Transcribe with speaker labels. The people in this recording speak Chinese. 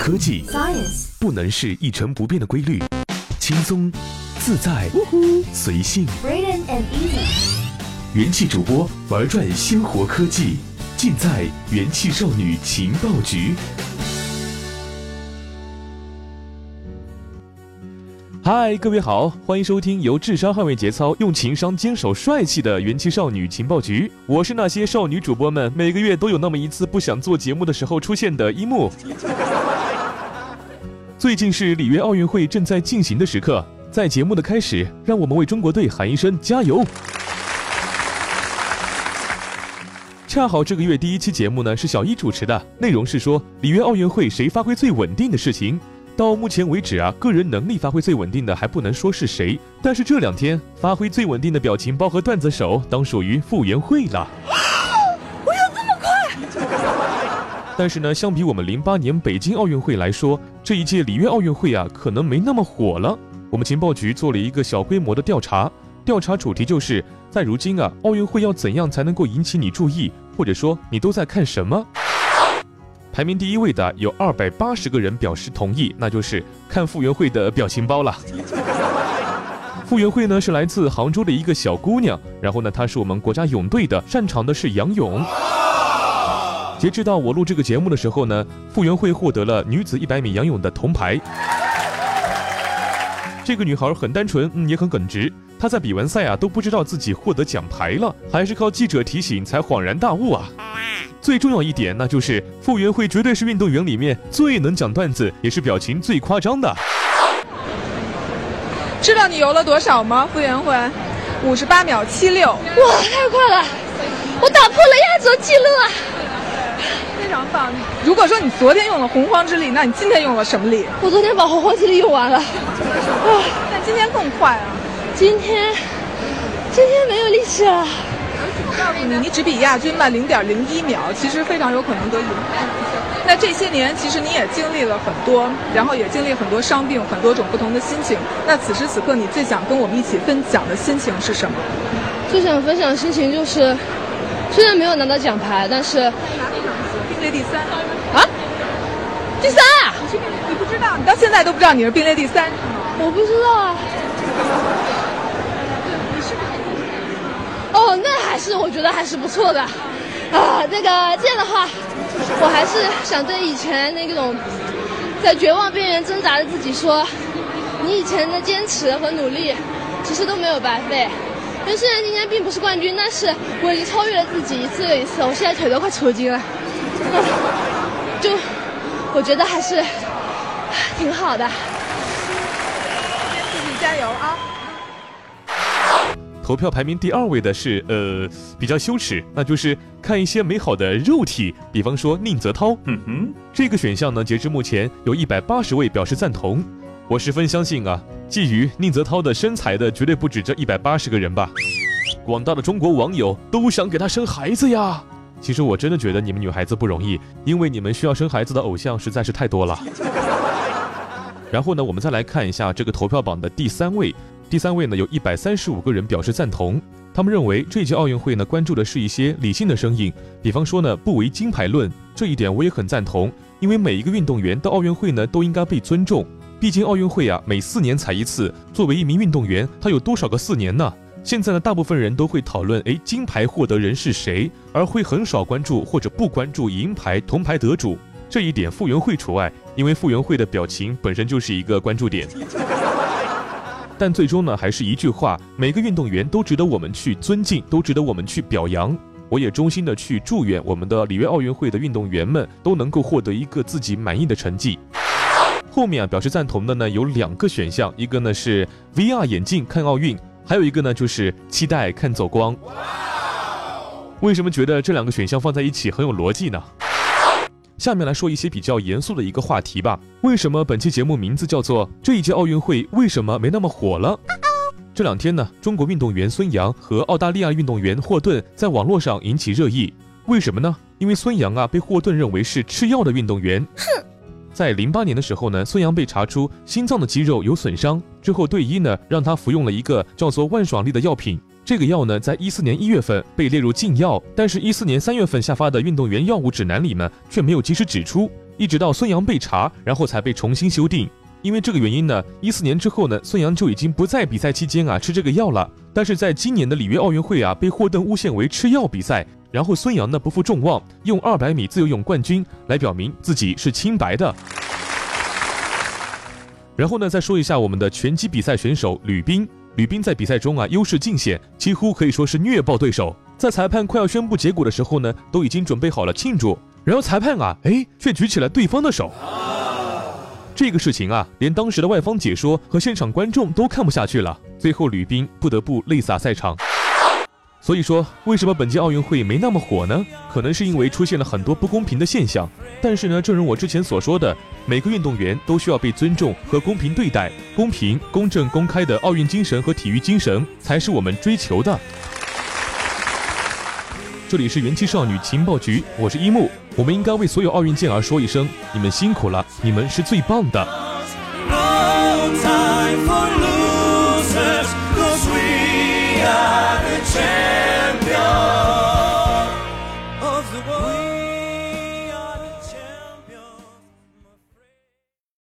Speaker 1: 科技
Speaker 2: Science，
Speaker 1: 不能是一成不变的规律，轻松、自在、随性。
Speaker 2: Braden and Easy，
Speaker 1: 元气主播玩转鲜活科技，尽在元气少女情报局。嗨，各位好，欢迎收听由智商捍卫节操、用情商坚守帅气的元气少女情报局。我是那些少女主播们每个月都有那么一次不想做节目的时候出现的一幕。最近是里约奥运会正在进行的时刻，在节目的开始，让我们为中国队喊一声加油！恰好这个月第一期节目呢是小一主持的，内容是说里约奥运会谁发挥最稳定的事情。到目前为止啊，个人能力发挥最稳定的还不能说是谁，但是这两天发挥最稳定的表情包和段子手当属于傅园慧了。
Speaker 3: 我有这么快？
Speaker 1: 但是呢，相比我们零八年北京奥运会来说，这一届里约奥运会啊，可能没那么火了。我们情报局做了一个小规模的调查，调查主题就是在如今啊，奥运会要怎样才能够引起你注意，或者说你都在看什么？排名第一位的有二百八十个人表示同意，那就是看傅园慧的表情包了。傅园慧呢是来自杭州的一个小姑娘，然后呢她是我们国家泳队的，擅长的是仰泳。截止到我录这个节目的时候呢，傅园慧获得了女子一百米仰泳的铜牌。这个女孩很单纯，嗯，也很耿直。她在比完赛啊都不知道自己获得奖牌了，还是靠记者提醒才恍然大悟啊。最重要一点，那就是傅园慧绝对是运动员里面最能讲段子，也是表情最夸张的。
Speaker 3: 知道你游了多少吗？傅园慧，五十八秒七六，
Speaker 4: 哇，太快了！我打破了亚洲纪录啊！
Speaker 3: 非常棒。如果说你昨天用了洪荒之力，那你今天用了什么力？
Speaker 4: 我昨天把洪荒之力用完了，啊，
Speaker 3: 那今天更快啊！
Speaker 4: 今天，今天没有力气了。
Speaker 3: 我告诉你，你只比亚军慢零点零一秒，其实非常有可能得银牌。那这些年，其实你也经历了很多，然后也经历很多伤病，很多种不同的心情。那此时此刻，你最想跟我们一起分享的心情是什么？
Speaker 4: 最想分享的心情就是，虽然没有拿到奖牌，但是
Speaker 3: 并列第三
Speaker 4: 啊，第三啊！
Speaker 3: 你不知道，你到现在都不知道你是并列第三是吗？
Speaker 4: 我不知道啊。哦，那还是我觉得还是不错的，啊，那个这样的话，我还是想对以前那种在绝望边缘挣扎的自己说，你以前的坚持和努力，其实都没有白费。因为虽然今天并不是冠军，但是我已经超越了自己一次又一次，我现在腿都快抽筋了，啊、就我觉得还是挺好的。
Speaker 3: 自己加油啊！
Speaker 1: 投票排名第二位的是呃比较羞耻，那就是看一些美好的肉体，比方说宁泽涛。嗯哼，这个选项呢，截至目前有一百八十位表示赞同。我十分相信啊，觊觎宁泽涛的身材的绝对不止这一百八十个人吧。广大的中国网友都想给他生孩子呀。其实我真的觉得你们女孩子不容易，因为你们需要生孩子的偶像实在是太多了。然后呢，我们再来看一下这个投票榜的第三位。第三位呢，有一百三十五个人表示赞同。他们认为这届奥运会呢，关注的是一些理性的声音，比方说呢，不唯金牌论。这一点我也很赞同，因为每一个运动员到奥运会呢，都应该被尊重。毕竟奥运会啊，每四年才一次。作为一名运动员，他有多少个四年呢？现在呢，大部分人都会讨论，诶，金牌获得人是谁，而会很少关注或者不关注银牌、铜牌得主。这一点傅园慧除外，因为傅园慧的表情本身就是一个关注点。但最终呢，还是一句话：每个运动员都值得我们去尊敬，都值得我们去表扬。我也衷心的去祝愿我们的里约奥运会的运动员们都能够获得一个自己满意的成绩。后面啊，表示赞同的呢有两个选项，一个呢是 VR 眼镜看奥运，还有一个呢就是期待看走光。为什么觉得这两个选项放在一起很有逻辑呢？下面来说一些比较严肃的一个话题吧。为什么本期节目名字叫做“这一届奥运会为什么没那么火了”？这两天呢，中国运动员孙杨和澳大利亚运动员霍顿在网络上引起热议。为什么呢？因为孙杨啊被霍顿认为是吃药的运动员。哼，在零八年的时候呢，孙杨被查出心脏的肌肉有损伤，之后队医呢让他服用了一个叫做万爽利的药品。这个药呢，在一四年一月份被列入禁药，但是，一四年三月份下发的运动员药物指南里呢，却没有及时指出。一直到孙杨被查，然后才被重新修订。因为这个原因呢，一四年之后呢，孙杨就已经不在比赛期间啊吃这个药了。但是在今年的里约奥运会啊，被霍顿诬陷为吃药比赛，然后孙杨呢不负众望，用二百米自由泳冠军来表明自己是清白的。然后呢，再说一下我们的拳击比赛选手吕斌。吕斌在比赛中啊优势尽显，几乎可以说是虐爆对手。在裁判快要宣布结果的时候呢，都已经准备好了庆祝，然后裁判啊，哎，却举起了对方的手。这个事情啊，连当时的外方解说和现场观众都看不下去了，最后吕斌不得不泪洒赛场。所以说，为什么本届奥运会没那么火呢？可能是因为出现了很多不公平的现象。但是呢，正如我之前所说的，每个运动员都需要被尊重和公平对待，公平、公正、公开的奥运精神和体育精神才是我们追求的。这里是元气少女情报局，我是一木。我们应该为所有奥运健儿说一声：你们辛苦了，你们是最棒的。